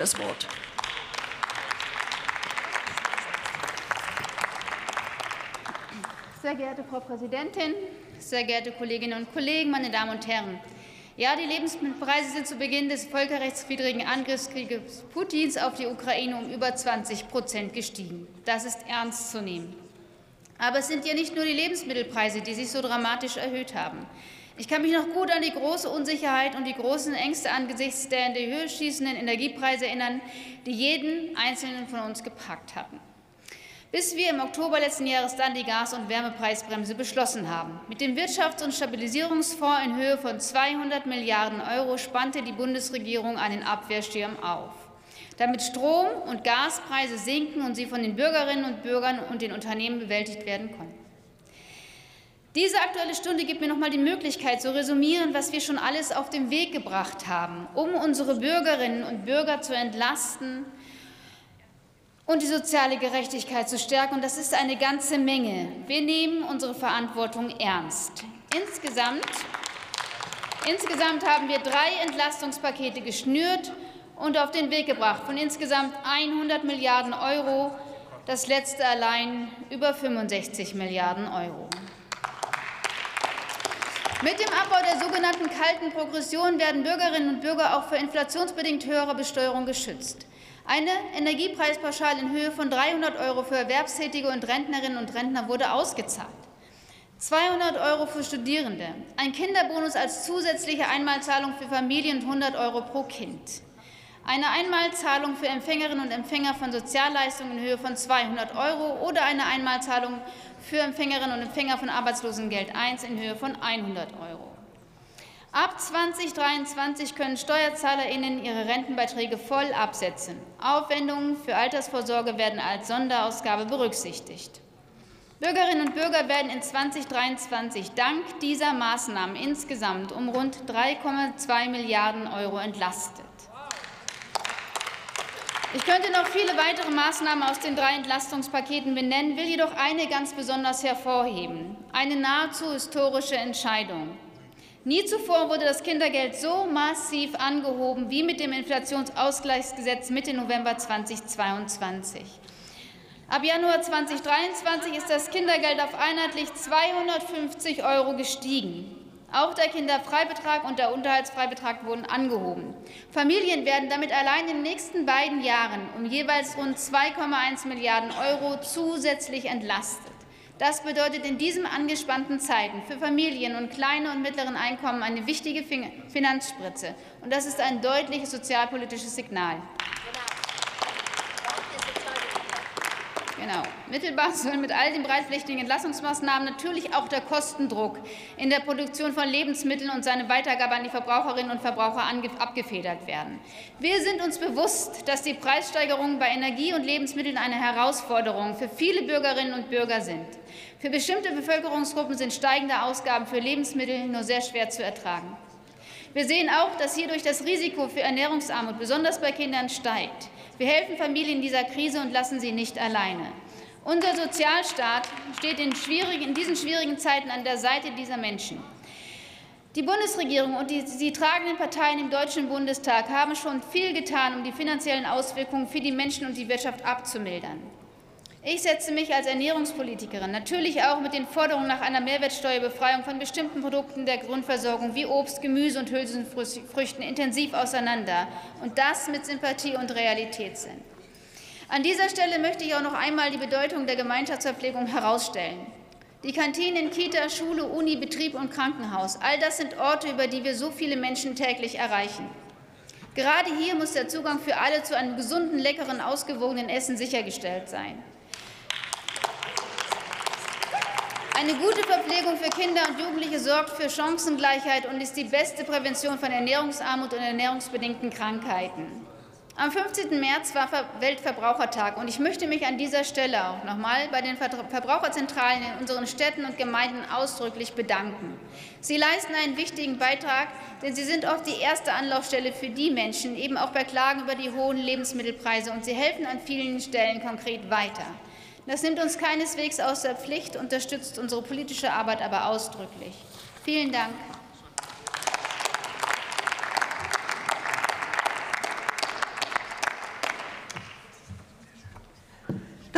das Wort. Sehr geehrte Frau Präsidentin, sehr geehrte Kolleginnen und Kollegen, meine Damen und Herren! Ja, die Lebensmittelpreise sind zu Beginn des völkerrechtswidrigen Angriffskrieges Putins auf die Ukraine um über 20 Prozent gestiegen. Das ist ernst zu nehmen. Aber es sind ja nicht nur die Lebensmittelpreise, die sich so dramatisch erhöht haben. Ich kann mich noch gut an die große Unsicherheit und die großen Ängste angesichts der in die Höhe schießenden Energiepreise erinnern, die jeden Einzelnen von uns gepackt hatten. Bis wir im Oktober letzten Jahres dann die Gas- und Wärmepreisbremse beschlossen haben. Mit dem Wirtschafts- und Stabilisierungsfonds in Höhe von 200 Milliarden Euro spannte die Bundesregierung einen Abwehrschirm auf damit Strom- und Gaspreise sinken und sie von den Bürgerinnen und Bürgern und den Unternehmen bewältigt werden konnten. Diese Aktuelle Stunde gibt mir noch einmal die Möglichkeit, zu resümieren, was wir schon alles auf den Weg gebracht haben, um unsere Bürgerinnen und Bürger zu entlasten und die soziale Gerechtigkeit zu stärken. Und das ist eine ganze Menge. Wir nehmen unsere Verantwortung ernst. Insgesamt, insgesamt haben wir drei Entlastungspakete geschnürt und auf den Weg gebracht von insgesamt 100 Milliarden Euro, das letzte allein über 65 Milliarden Euro. Mit dem Abbau der sogenannten kalten Progression werden Bürgerinnen und Bürger auch für inflationsbedingt höhere Besteuerung geschützt. Eine Energiepreispauschale in Höhe von 300 Euro für Erwerbstätige und Rentnerinnen und Rentner wurde ausgezahlt. 200 Euro für Studierende, ein Kinderbonus als zusätzliche Einmalzahlung für Familien und 100 Euro pro Kind. Eine Einmalzahlung für Empfängerinnen und Empfänger von Sozialleistungen in Höhe von 200 Euro oder eine Einmalzahlung für Empfängerinnen und Empfänger von Arbeitslosengeld I in Höhe von 100 Euro. Ab 2023 können SteuerzahlerInnen ihre Rentenbeiträge voll absetzen. Aufwendungen für Altersvorsorge werden als Sonderausgabe berücksichtigt. Bürgerinnen und Bürger werden in 2023 dank dieser Maßnahmen insgesamt um rund 3,2 Milliarden Euro entlastet. Ich könnte noch viele weitere Maßnahmen aus den drei Entlastungspaketen benennen, will jedoch eine ganz besonders hervorheben. Eine nahezu historische Entscheidung. Nie zuvor wurde das Kindergeld so massiv angehoben wie mit dem Inflationsausgleichsgesetz Mitte November 2022. Ab Januar 2023 ist das Kindergeld auf einheitlich 250 Euro gestiegen. Auch der Kinderfreibetrag und der Unterhaltsfreibetrag wurden angehoben. Familien werden damit allein in den nächsten beiden Jahren um jeweils rund 2,1 Milliarden Euro zusätzlich entlastet. Das bedeutet in diesen angespannten Zeiten für Familien und kleine und mittleren Einkommen eine wichtige Finanzspritze. Und das ist ein deutliches sozialpolitisches Signal. Genau. Mittelbar soll mit all den breitflächigen Entlassungsmaßnahmen natürlich auch der Kostendruck in der Produktion von Lebensmitteln und seine Weitergabe an die Verbraucherinnen und Verbraucher abgefedert werden. Wir sind uns bewusst, dass die Preissteigerungen bei Energie und Lebensmitteln eine Herausforderung für viele Bürgerinnen und Bürger sind. Für bestimmte Bevölkerungsgruppen sind steigende Ausgaben für Lebensmittel nur sehr schwer zu ertragen. Wir sehen auch, dass hierdurch das Risiko für Ernährungsarmut besonders bei Kindern steigt. Wir helfen Familien in dieser Krise und lassen sie nicht alleine. Unser Sozialstaat steht in, in diesen schwierigen Zeiten an der Seite dieser Menschen. Die Bundesregierung und die sie tragenden Parteien im Deutschen Bundestag haben schon viel getan, um die finanziellen Auswirkungen für die Menschen und die Wirtschaft abzumildern. Ich setze mich als Ernährungspolitikerin natürlich auch mit den Forderungen nach einer Mehrwertsteuerbefreiung von bestimmten Produkten der Grundversorgung wie Obst, Gemüse und Hülsenfrüchten intensiv auseinander, und das mit Sympathie und Realitätssinn. An dieser Stelle möchte ich auch noch einmal die Bedeutung der Gemeinschaftsverpflegung herausstellen. Die Kantinen, Kita, Schule, Uni, Betrieb und Krankenhaus, all das sind Orte, über die wir so viele Menschen täglich erreichen. Gerade hier muss der Zugang für alle zu einem gesunden, leckeren, ausgewogenen Essen sichergestellt sein. Eine gute Verpflegung für Kinder und Jugendliche sorgt für Chancengleichheit und ist die beste Prävention von Ernährungsarmut und ernährungsbedingten Krankheiten. Am 15. März war Weltverbrauchertag und ich möchte mich an dieser Stelle auch noch einmal bei den Verbraucherzentralen in unseren Städten und Gemeinden ausdrücklich bedanken. Sie leisten einen wichtigen Beitrag, denn sie sind oft die erste Anlaufstelle für die Menschen, eben auch bei Klagen über die hohen Lebensmittelpreise, und sie helfen an vielen Stellen konkret weiter. Das nimmt uns keineswegs aus der Pflicht, unterstützt unsere politische Arbeit aber ausdrücklich. Vielen Dank.